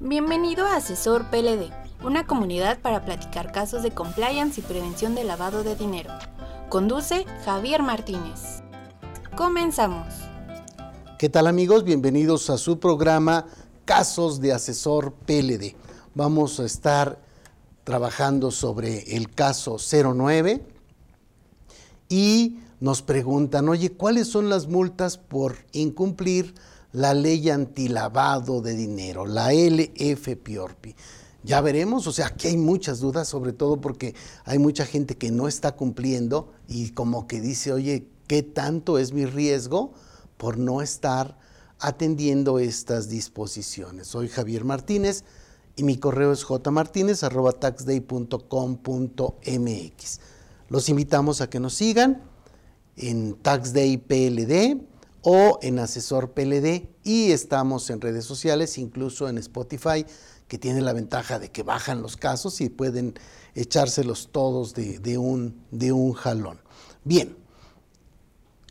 Bienvenido a Asesor PLD, una comunidad para platicar casos de compliance y prevención de lavado de dinero. Conduce Javier Martínez. Comenzamos. ¿Qué tal amigos? Bienvenidos a su programa Casos de Asesor PLD. Vamos a estar trabajando sobre el caso 09 y nos preguntan, oye, ¿cuáles son las multas por incumplir la ley antilavado de dinero, la LFPORPI. Ya veremos, o sea, aquí hay muchas dudas, sobre todo porque hay mucha gente que no está cumpliendo y como que dice, oye, ¿qué tanto es mi riesgo por no estar atendiendo estas disposiciones? Soy Javier Martínez y mi correo es jmartinez.taxday.com.mx. Los invitamos a que nos sigan en TaxDayPLD o en Asesor PLD y estamos en redes sociales, incluso en Spotify, que tiene la ventaja de que bajan los casos y pueden echárselos todos de, un, de un jalón. Bien,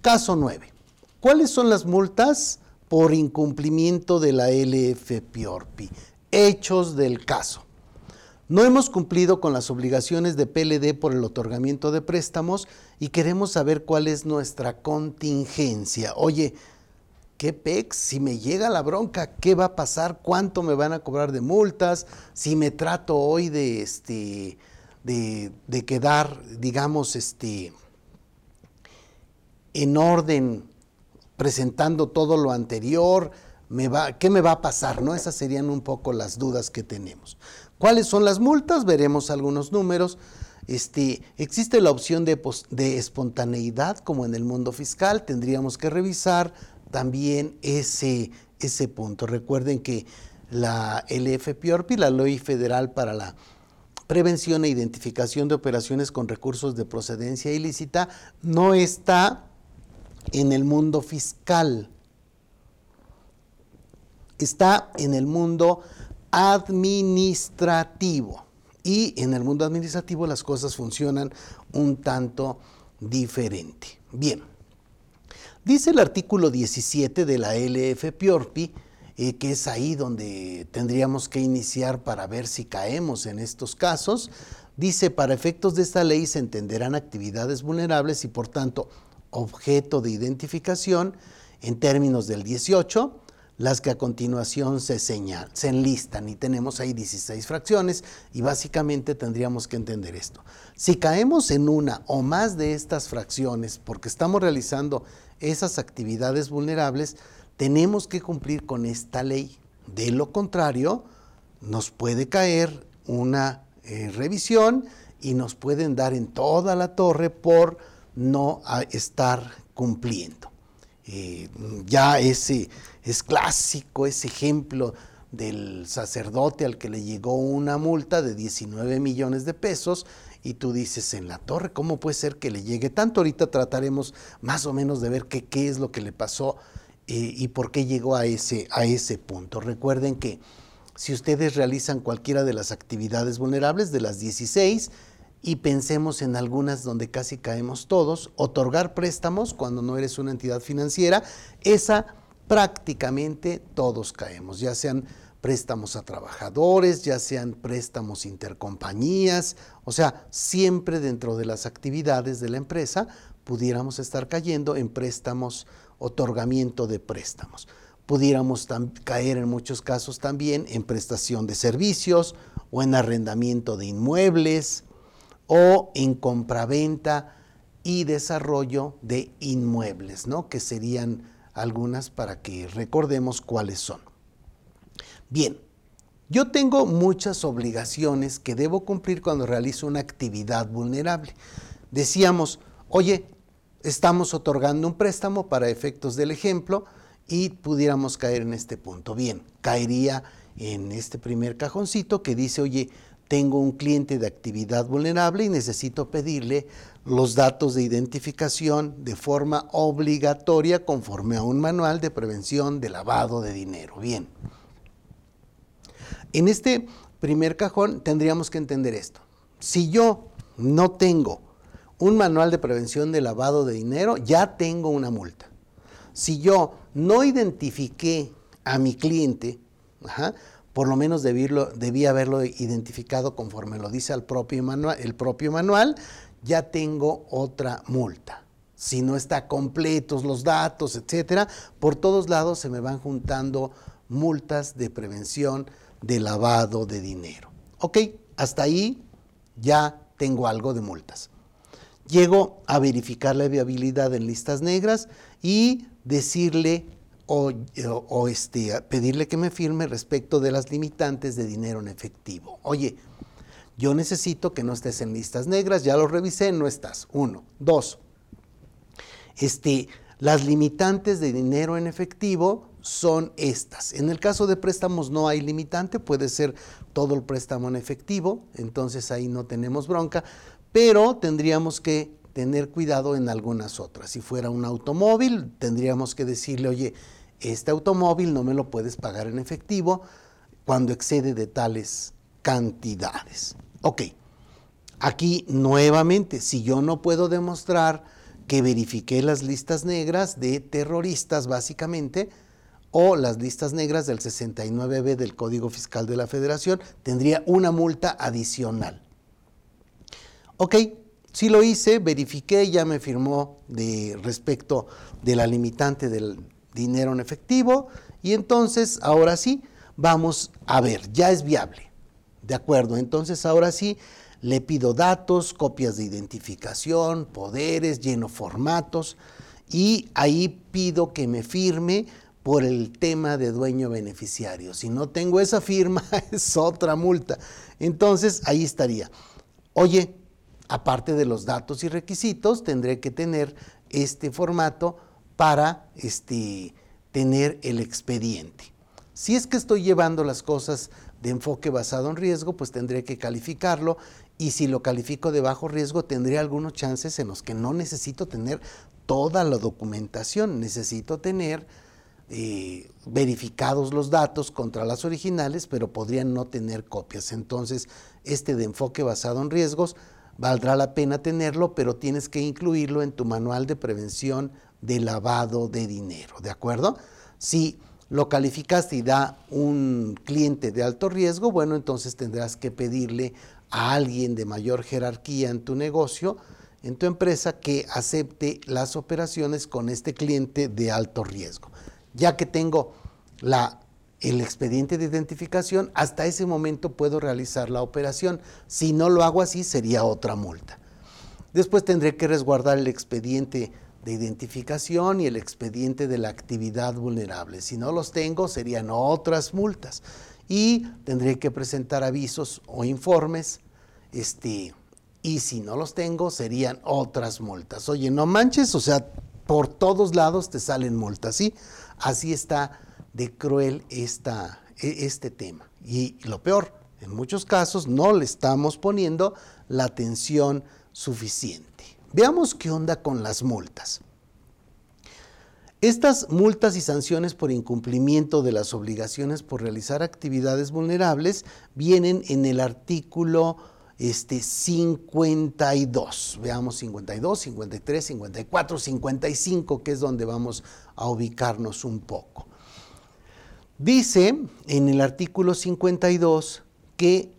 caso 9. ¿Cuáles son las multas por incumplimiento de la LFPORPI? Hechos del caso. No hemos cumplido con las obligaciones de PLD por el otorgamiento de préstamos y queremos saber cuál es nuestra contingencia. Oye, ¿qué pex? Si me llega la bronca, ¿qué va a pasar? ¿Cuánto me van a cobrar de multas? Si me trato hoy de este de, de quedar, digamos, este en orden presentando todo lo anterior, me va, ¿qué me va a pasar? ¿No? Esas serían un poco las dudas que tenemos. ¿Cuáles son las multas? Veremos algunos números. Este, existe la opción de, espontaneidad como en el mundo fiscal. Tendríamos que revisar también ese, ese punto. Recuerden que la LFPORPI, la Ley Federal para la Prevención e Identificación de Operaciones con Recursos de Procedencia Ilícita, no está en el mundo fiscal. Está en el mundo administrativo. Y en el mundo administrativo las cosas funcionan un tanto diferente. Bien, dice el artículo 17 de la LF Piorpi, eh, que es ahí donde tendríamos que iniciar para ver si caemos en estos casos, dice, para efectos de esta ley se entenderán actividades vulnerables y por tanto objeto de identificación en términos del 18, las que a continuación se señalan, se enlistan y tenemos ahí 16 fracciones y básicamente tendríamos que entender esto. Si caemos en una o más de estas fracciones porque estamos realizando esas actividades vulnerables, tenemos que cumplir con esta ley. De lo contrario, nos puede caer una eh, revisión y nos pueden dar en toda la torre por no estar cumpliendo. Eh, ya ese es clásico, ese ejemplo del sacerdote al que le llegó una multa de 19 millones de pesos y tú dices en la torre, ¿cómo puede ser que le llegue tanto? Ahorita trataremos más o menos de ver qué, es lo que le pasó eh, y por qué llegó a ese, a ese punto. Recuerden que si ustedes realizan cualquiera de las actividades vulnerables de las 16, y pensemos en algunas donde casi caemos todos, otorgar préstamos cuando no eres una entidad financiera, esa prácticamente todos caemos, ya sean préstamos a trabajadores, ya sean préstamos intercompañías, o sea, siempre dentro de las actividades de la empresa pudiéramos estar cayendo en préstamos, otorgamiento de préstamos. Pudiéramos caer en muchos casos también en prestación de servicios o en arrendamiento de inmuebles, o en compraventa y desarrollo de inmuebles, ¿no? que serían algunas para que recordemos cuáles son. Bien, yo tengo muchas obligaciones que debo cumplir cuando realizo una actividad vulnerable. Decíamos, oye, estamos otorgando un préstamo para efectos del ejemplo y pudiéramos caer en este punto. Bien, caería en este primer cajoncito que dice, oye, tengo un cliente de actividad vulnerable y necesito pedirle los datos de identificación de forma obligatoria conforme a un manual de prevención de lavado de dinero. Bien. En este primer cajón tendríamos que entender esto. Si yo no tengo un manual de prevención de lavado de dinero, ya tengo una multa. Si yo no identifiqué a mi cliente, ajá, por lo menos debí, haberlo identificado conforme lo dice el propio, manual, el propio manual, ya tengo otra multa. Si no está completos los datos, etcétera, por todos lados se me van juntando multas de prevención de lavado de dinero. Ok, hasta ahí ya tengo algo de multas. Llego a verificar la viabilidad en listas negras y decirle o, este, pedirle que me firme respecto de las limitantes de dinero en efectivo. Oye, yo necesito que no estés en listas negras, ya lo revisé, no estás. Uno. Dos, este, las limitantes de dinero en efectivo son estas. En el caso de préstamos no hay limitante, puede ser todo el préstamo en efectivo, entonces ahí no tenemos bronca, pero tendríamos que tener cuidado en algunas otras. Si fuera un automóvil, tendríamos que decirle, oye, este automóvil no me lo puedes pagar en efectivo cuando excede de tales cantidades. Ok, aquí nuevamente, si yo no puedo demostrar que verifiqué las listas negras de terroristas básicamente, o las listas negras del 69B del Código Fiscal de la Federación, tendría una multa adicional. Ok, si lo hice, verifiqué, ya me firmó de respecto de la limitante del dinero en efectivo y entonces ahora sí vamos a ver, ya es viable. De acuerdo, entonces ahora sí le pido datos, copias de identificación, poderes, lleno formatos y ahí pido que me firme por el tema de dueño beneficiario. Si no tengo esa firma es otra multa. Entonces ahí estaría. Oye, aparte de los datos y requisitos, tendré que tener este formato para este, tener el expediente. Si es que estoy llevando las cosas de enfoque basado en riesgo, pues tendré que calificarlo y si lo califico de bajo riesgo, tendré algunos chances en los que no necesito tener toda la documentación, necesito tener eh, verificados los datos contra las originales, pero podrían no tener copias. Entonces, este de enfoque basado en riesgos valdrá la pena tenerlo, pero tienes que incluirlo en tu manual de prevención de lavado de dinero, ¿de acuerdo? Si lo calificaste y da un cliente de alto riesgo, bueno, entonces tendrás que pedirle a alguien de mayor jerarquía en tu negocio, en tu empresa, que acepte las operaciones con este cliente de alto riesgo. Ya que tengo la, el expediente de identificación, hasta ese momento puedo realizar la operación. Si no lo hago así, sería otra multa. Después tendré que resguardar el expediente de identificación y el expediente de la actividad vulnerable. Si no los tengo, serían otras multas. Y tendré que presentar avisos o informes, este, y si no los tengo, serían otras multas. Oye, no manches, o sea, por todos lados te salen multas, ¿sí? Así está de cruel esta, e, este tema. Y lo peor, en muchos casos no le estamos poniendo la atención suficiente. Veamos qué onda con las multas. Estas multas y sanciones por incumplimiento de las obligaciones por realizar actividades vulnerables vienen en el artículo este, 52. Veamos 52, 53, 54, 55, que es donde vamos a ubicarnos un poco. Dice en el artículo 52 que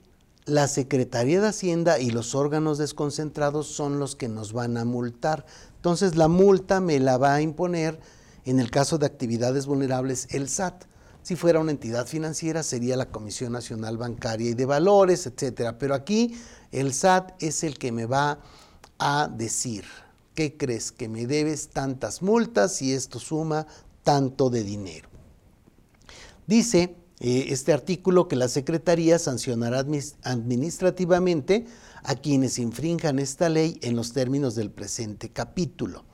la Secretaría de Hacienda y los órganos desconcentrados son los que nos van a multar. Entonces la multa me la va a imponer, en el caso de actividades vulnerables, el SAT. Si fuera una entidad financiera sería la Comisión Nacional Bancaria y de Valores, etcétera. Pero aquí el SAT es el que me va a decir, ¿qué crees? Que me debes tantas multas y esto suma tanto de dinero. Dice eh, este artículo que la Secretaría sancionará administrativamente a quienes infrinjan esta ley en los términos del presente capítulo.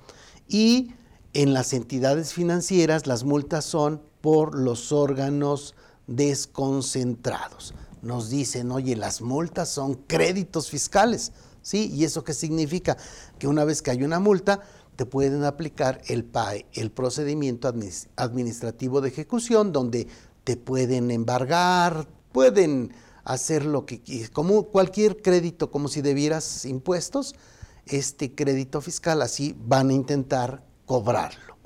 Y en las entidades financieras las multas son por los órganos desconcentrados. Nos dicen, oye, las multas son créditos fiscales, ¿sí? ¿Y eso qué significa? Que una vez que hay una multa, te pueden aplicar el procedimiento administrativo de ejecución, donde te pueden embargar, pueden hacer lo que como cualquier crédito, como si debieras impuestos, este crédito fiscal así van a intentar cobrarlo.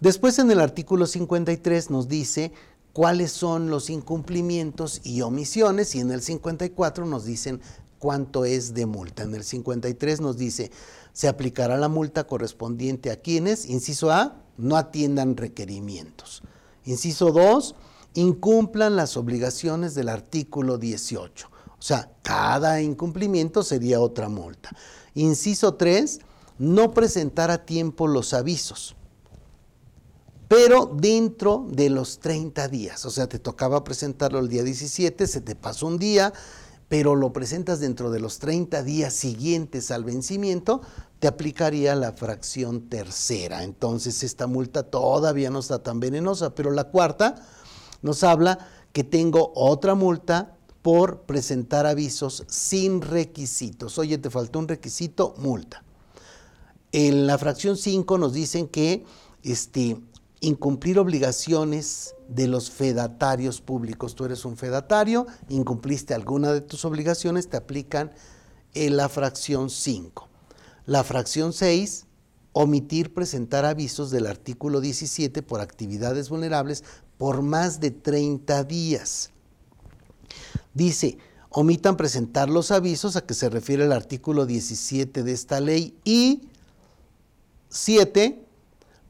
Después en el artículo 53 nos dice cuáles son los incumplimientos y omisiones y en el 54 nos dicen cuánto es de multa. En el 53 nos dice, se aplicará la multa correspondiente a quienes, inciso A, no atiendan requerimientos. Inciso 2, incumplan las obligaciones del artículo 18. O sea, cada incumplimiento sería otra multa. Inciso 3, no presentar a tiempo los avisos, pero dentro de los 30 días. O sea, te tocaba presentarlo el día 17, se te pasó un día, pero lo presentas dentro de los 30 días siguientes al vencimiento, te aplicaría la fracción tercera. Entonces esta multa todavía no está tan venenosa, pero la cuarta nos habla que tengo otra multa por presentar avisos sin requisitos. Oye, te faltó un requisito, multa. En la fracción 5 nos dicen que este, incumplir obligaciones de los fedatarios públicos. Tú eres un fedatario, incumpliste alguna de tus obligaciones, te aplican en la fracción 5. La fracción 6, omitir presentar avisos del artículo 17 por actividades vulnerables por más de 30 días. Dice, omitan presentar los avisos a que se refiere el artículo 17 de esta ley y 7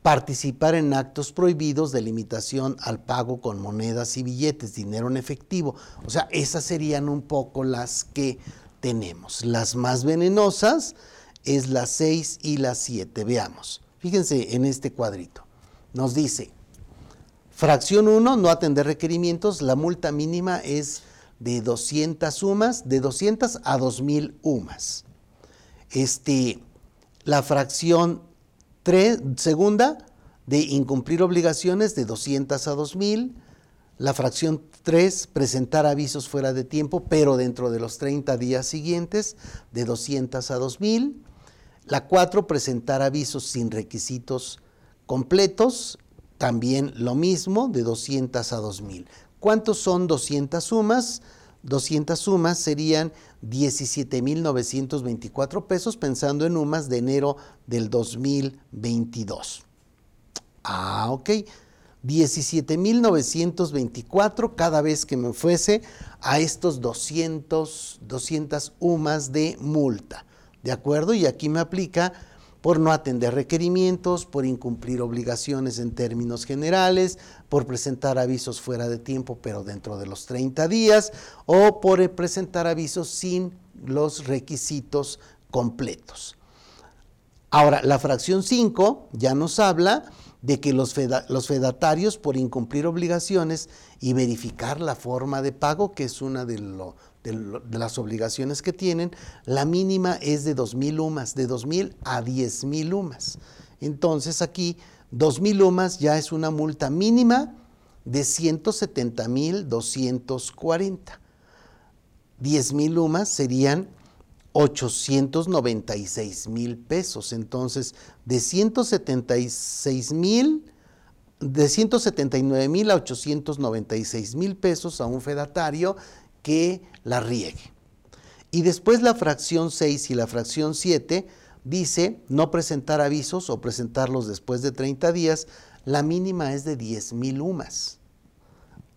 participar en actos prohibidos de limitación al pago con monedas y billetes, dinero en efectivo. O sea, esas serían un poco las que tenemos. Las más venenosas es la 6 y la 7. Veamos. Fíjense en este cuadrito. Nos dice, fracción 1, no atender requerimientos, la multa mínima es de 200 sumas, de 200 a 2000 UMAS. Este, la fracción segunda, de incumplir obligaciones de 200 a 2000. La fracción 3, presentar avisos fuera de tiempo, pero dentro de los 30 días siguientes, de 200 a 2000. La 4, presentar avisos sin requisitos completos, también lo mismo, de 200 a 2000. ¿Cuántos son 200 sumas? 200 sumas serían 17.924 pesos pensando en UMAS de enero del 2022. Ah, ok. 17.924 cada vez que me fuese a estos 200, 200 UMAS de multa. ¿De acuerdo? Y aquí me aplica por no atender requerimientos, por incumplir obligaciones en términos generales, por presentar avisos fuera de tiempo pero dentro de los 30 días o por presentar avisos sin los requisitos completos. Ahora, la fracción 5 ya nos habla de que los, los, fedatarios por incumplir obligaciones y verificar la forma de pago, que es una de, de, las obligaciones que tienen, la mínima es de 2.000 lumas, de 2.000 a 10.000 lumas. Entonces aquí 2.000 lumas ya es una multa mínima de 170.240. 10.000 lumas serían 896 mil pesos. Entonces, de 176 mil, de 179 mil a 896 mil pesos a un fedatario que la riegue. Y después la fracción 6 y la fracción 7 dice no presentar avisos o presentarlos después de 30 días, la mínima es de 10 mil UMAS.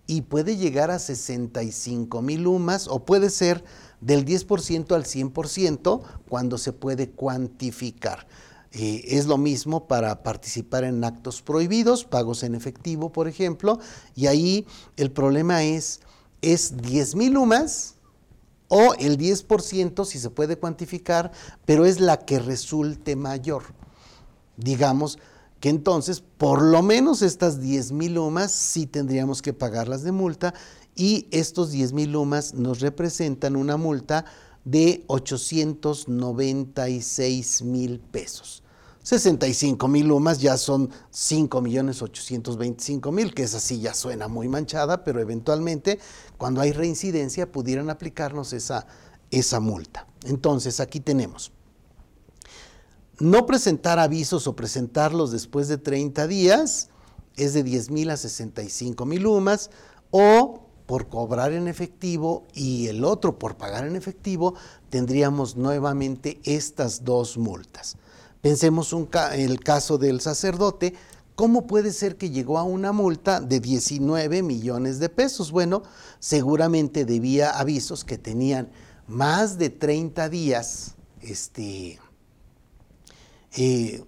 Y puede llegar a 65 mil UMAS o puede ser del 10% al 100% cuando se puede cuantificar. Eh, es lo mismo para participar en actos prohibidos, pagos en efectivo, por ejemplo, y ahí el problema es, es 10 mil UMAS o el 10% si se puede cuantificar, pero es la que resulte mayor. Digamos que entonces, por lo menos estas 10 mil UMAS sí tendríamos que pagarlas de multa y estos 10 mil lumas nos representan una multa de 896 mil pesos. 65 mil lumas ya son 5 millones 825 mil, que esa sí ya suena muy manchada, pero eventualmente cuando hay reincidencia pudieran aplicarnos esa, esa multa. Entonces aquí tenemos, no presentar avisos o presentarlos después de 30 días es de 10 mil a 65 mil lumas o por cobrar en efectivo y el otro por pagar en efectivo, tendríamos nuevamente estas dos multas. Pensemos el caso del sacerdote, ¿Cómo puede ser que llegó a una multa de 19 millones de pesos? Bueno, seguramente debía avisos que tenían más de 30 días, este, eh,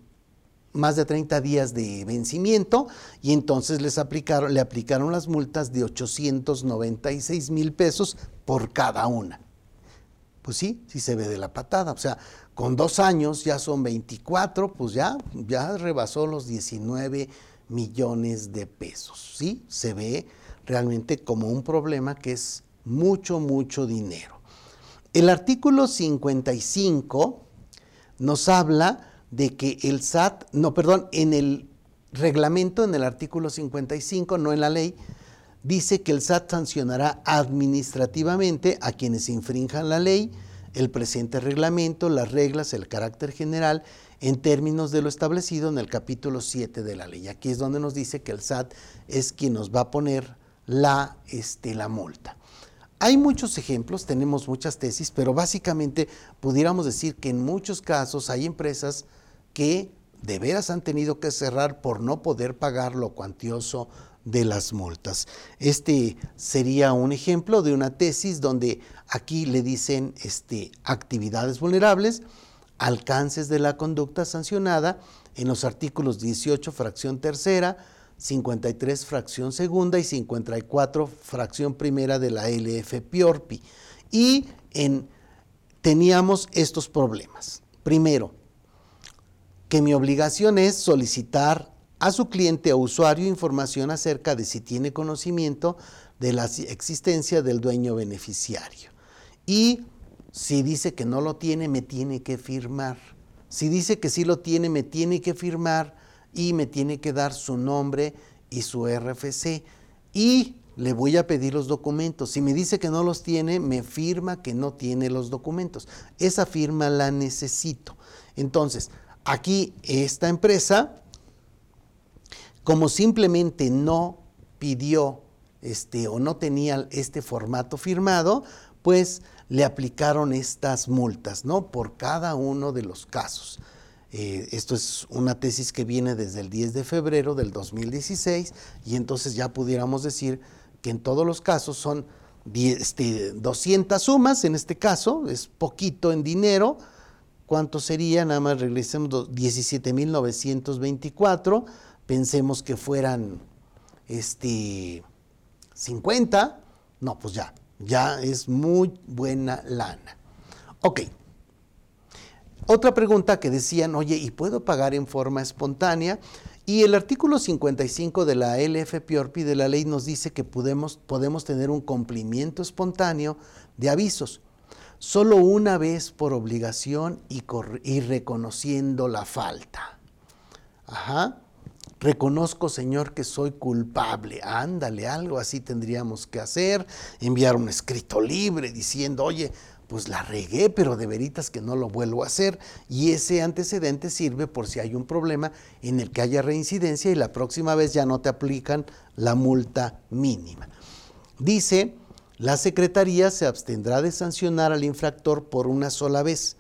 más de 30 días de vencimiento y entonces les aplicaron, le aplicaron las multas de 896 mil pesos por cada una. Pues sí, sí se ve de la patada. O sea, con dos años ya son 24, pues ya, ya rebasó los 19 millones de pesos. Sí, se ve realmente como un problema que es mucho, mucho dinero. El artículo 55 nos habla de que el SAT, no, perdón, en el reglamento, en el artículo 55, no en la ley, dice que el SAT sancionará administrativamente a quienes infrinjan la ley, el presente reglamento, las reglas, el carácter general, en términos de lo establecido en el capítulo 7 de la ley. Aquí es donde nos dice que el SAT es quien nos va a poner la, este, la multa. Hay muchos ejemplos, tenemos muchas tesis, pero básicamente pudiéramos decir que en muchos casos hay empresas que de veras han tenido que cerrar por no poder pagar lo cuantioso de las multas. Este sería un ejemplo de una tesis donde aquí le dicen este, actividades vulnerables, alcances de la conducta sancionada en los artículos 18, fracción tercera, 53, fracción segunda y 54, fracción primera de la LF Piorpi. Y en, teníamos estos problemas. Primero, que mi obligación es solicitar a su cliente o usuario información acerca de si tiene conocimiento de la existencia del dueño beneficiario. Y si dice que no lo tiene, me tiene que firmar. Si dice que sí lo tiene, me tiene que firmar y me tiene que dar su nombre y su RFC. Y le voy a pedir los documentos. Si me dice que no los tiene, me firma que no tiene los documentos. Esa firma la necesito. Entonces, aquí esta empresa como simplemente no pidió este, o no tenía este formato firmado, pues le aplicaron estas multas, ¿no? Por cada uno de los casos. Eh, esto es una tesis que viene desde el 10 de febrero del 2016 y entonces ya pudiéramos decir que en todos los casos son 200 este, sumas, en este caso es poquito en dinero. ¿Cuánto sería? Nada más regresemos 17.924 pensemos que fueran este 50, no, pues ya, ya es muy buena lana. Ok. Otra pregunta que decían, oye, ¿y puedo pagar en forma espontánea? Y el artículo 55 de la LFPORPI de la ley nos dice que podemos, podemos tener un cumplimiento espontáneo de avisos, solo una vez por obligación y, y reconociendo la falta. Ajá. Reconozco, Señor, que soy culpable. Ándale, algo así tendríamos que hacer. Enviar un escrito libre diciendo, oye, pues la regué, pero de veritas que no lo vuelvo a hacer. Y ese antecedente sirve por si hay un problema en el que haya reincidencia y la próxima vez ya no te aplican la multa mínima. Dice, la Secretaría se abstendrá de sancionar al infractor por una sola vez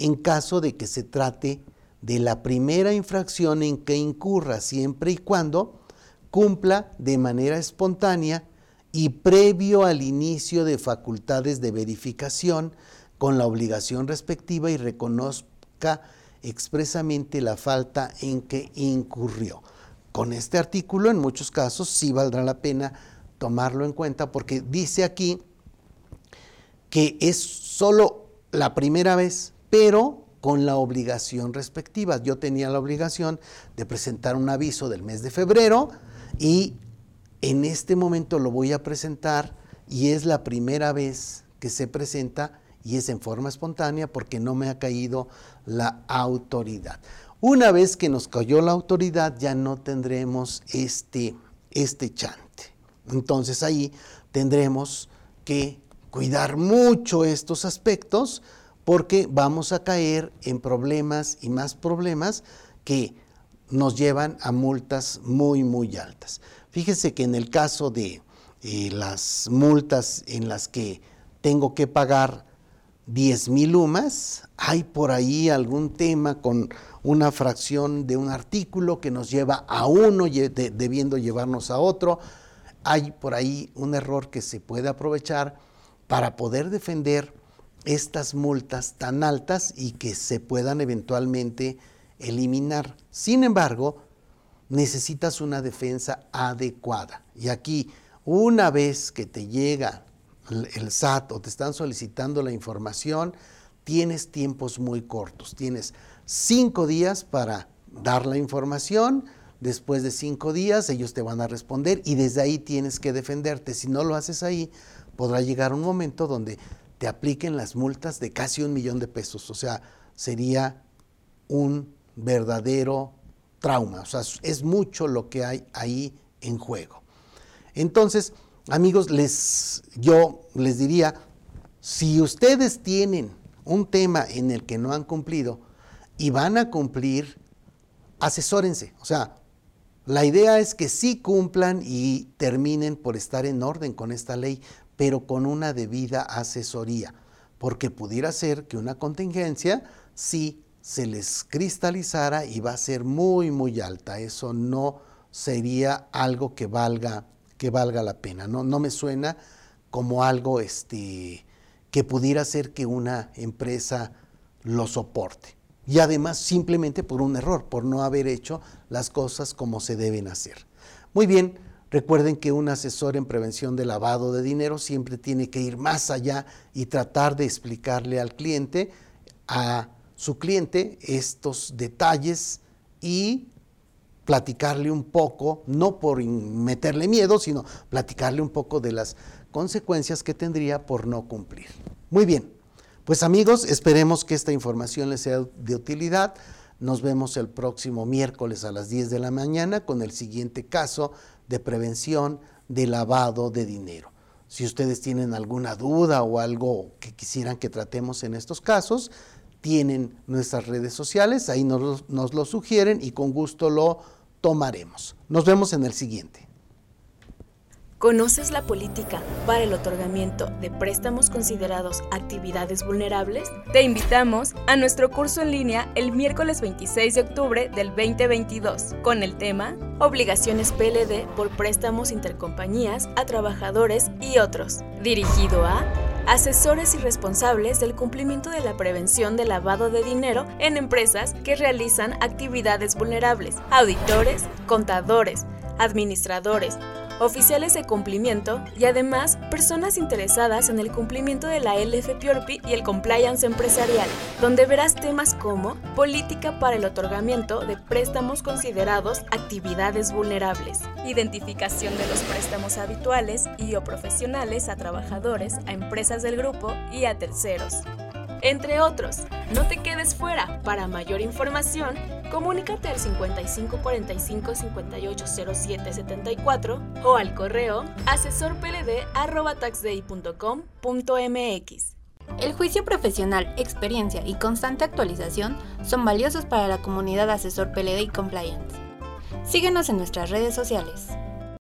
en caso de que se trate de la primera infracción en que incurra siempre y cuando cumpla de manera espontánea y previo al inicio de facultades de verificación con la obligación respectiva y reconozca expresamente la falta en que incurrió. Con este artículo en muchos casos sí valdrá la pena tomarlo en cuenta porque dice aquí que es solo la primera vez, pero con la obligación respectiva. Yo tenía la obligación de presentar un aviso del mes de febrero y en este momento lo voy a presentar y es la primera vez que se presenta y es en forma espontánea porque no me ha caído la autoridad. Una vez que nos cayó la autoridad ya no tendremos este, este chante. Entonces ahí tendremos que cuidar mucho estos aspectos porque vamos a caer en problemas y más problemas que nos llevan a multas muy, muy altas. Fíjese que en el caso de eh, las multas en las que tengo que pagar 10 mil UMAS. Hay por ahí algún tema con una fracción de un artículo que nos lleva a uno debiendo llevarnos a otro. Hay por ahí un error que se puede aprovechar para poder defender estas multas tan altas y que se puedan eventualmente eliminar. Sin embargo, necesitas una defensa adecuada. Y aquí, una vez que te llega el SAT o te están solicitando la información, tienes tiempos muy cortos. Tienes cinco días para dar la información. Después de cinco días ellos te van a responder y desde ahí tienes que defenderte. Si no lo haces ahí, podrá llegar un momento donde te apliquen las multas de casi un millón de pesos. O sea, sería un verdadero trauma. O sea, es mucho lo que hay ahí en juego. Entonces, amigos, les, yo les diría, si ustedes tienen un tema en el que no han cumplido y van a cumplir, asesórense. O sea, la idea es que sí cumplan y terminen por estar en orden con esta ley, pero con una debida asesoría, porque pudiera ser que una contingencia sí se les cristalizara y va a ser muy, muy alta. Eso no sería algo que valga, que valga la pena. No, no me suena como algo este, que pudiera ser que una empresa lo soporte. Y además simplemente por un error, por no haber hecho las cosas como se deben hacer. Muy bien, recuerden que un asesor en prevención de lavado de dinero siempre tiene que ir más allá y tratar de explicarle al cliente a su cliente estos detalles y platicarle un poco, no por meterle miedo, sino platicarle un poco de las consecuencias que tendría por no cumplir. Muy bien, pues amigos, esperemos que esta información les sea de utilidad. Nos vemos el próximo miércoles a las 10 de la mañana con el siguiente caso de prevención de lavado de dinero. Si ustedes tienen alguna duda o algo que quisieran que tratemos en estos casos, tienen nuestras redes sociales, ahí nos, lo sugieren y con gusto lo tomaremos. Nos vemos en el siguiente. ¿Conoces la política para el otorgamiento de préstamos considerados actividades vulnerables? Te invitamos a nuestro curso en línea el miércoles 26 de octubre del 2022 con el tema Obligaciones PLD por préstamos intercompañías a trabajadores y otros, dirigido a asesores y responsables del cumplimiento de la prevención del lavado de dinero en empresas que realizan actividades vulnerables, auditores, contadores, administradores, oficiales de cumplimiento y además personas interesadas en el cumplimiento de la LFPORPI y el compliance empresarial, donde verás temas como política para el otorgamiento de préstamos considerados actividades vulnerables, identificación de los préstamos habituales y o profesionales a trabajadores, a empresas del grupo y a terceros entre otros. No te quedes fuera. Para mayor información, comunícate al 55 45 58 07 74 o al correo asesorpld.taxday.com.mx. El juicio profesional, experiencia y constante actualización son valiosos para la comunidad asesor PLD y compliance. Síguenos en nuestras redes sociales.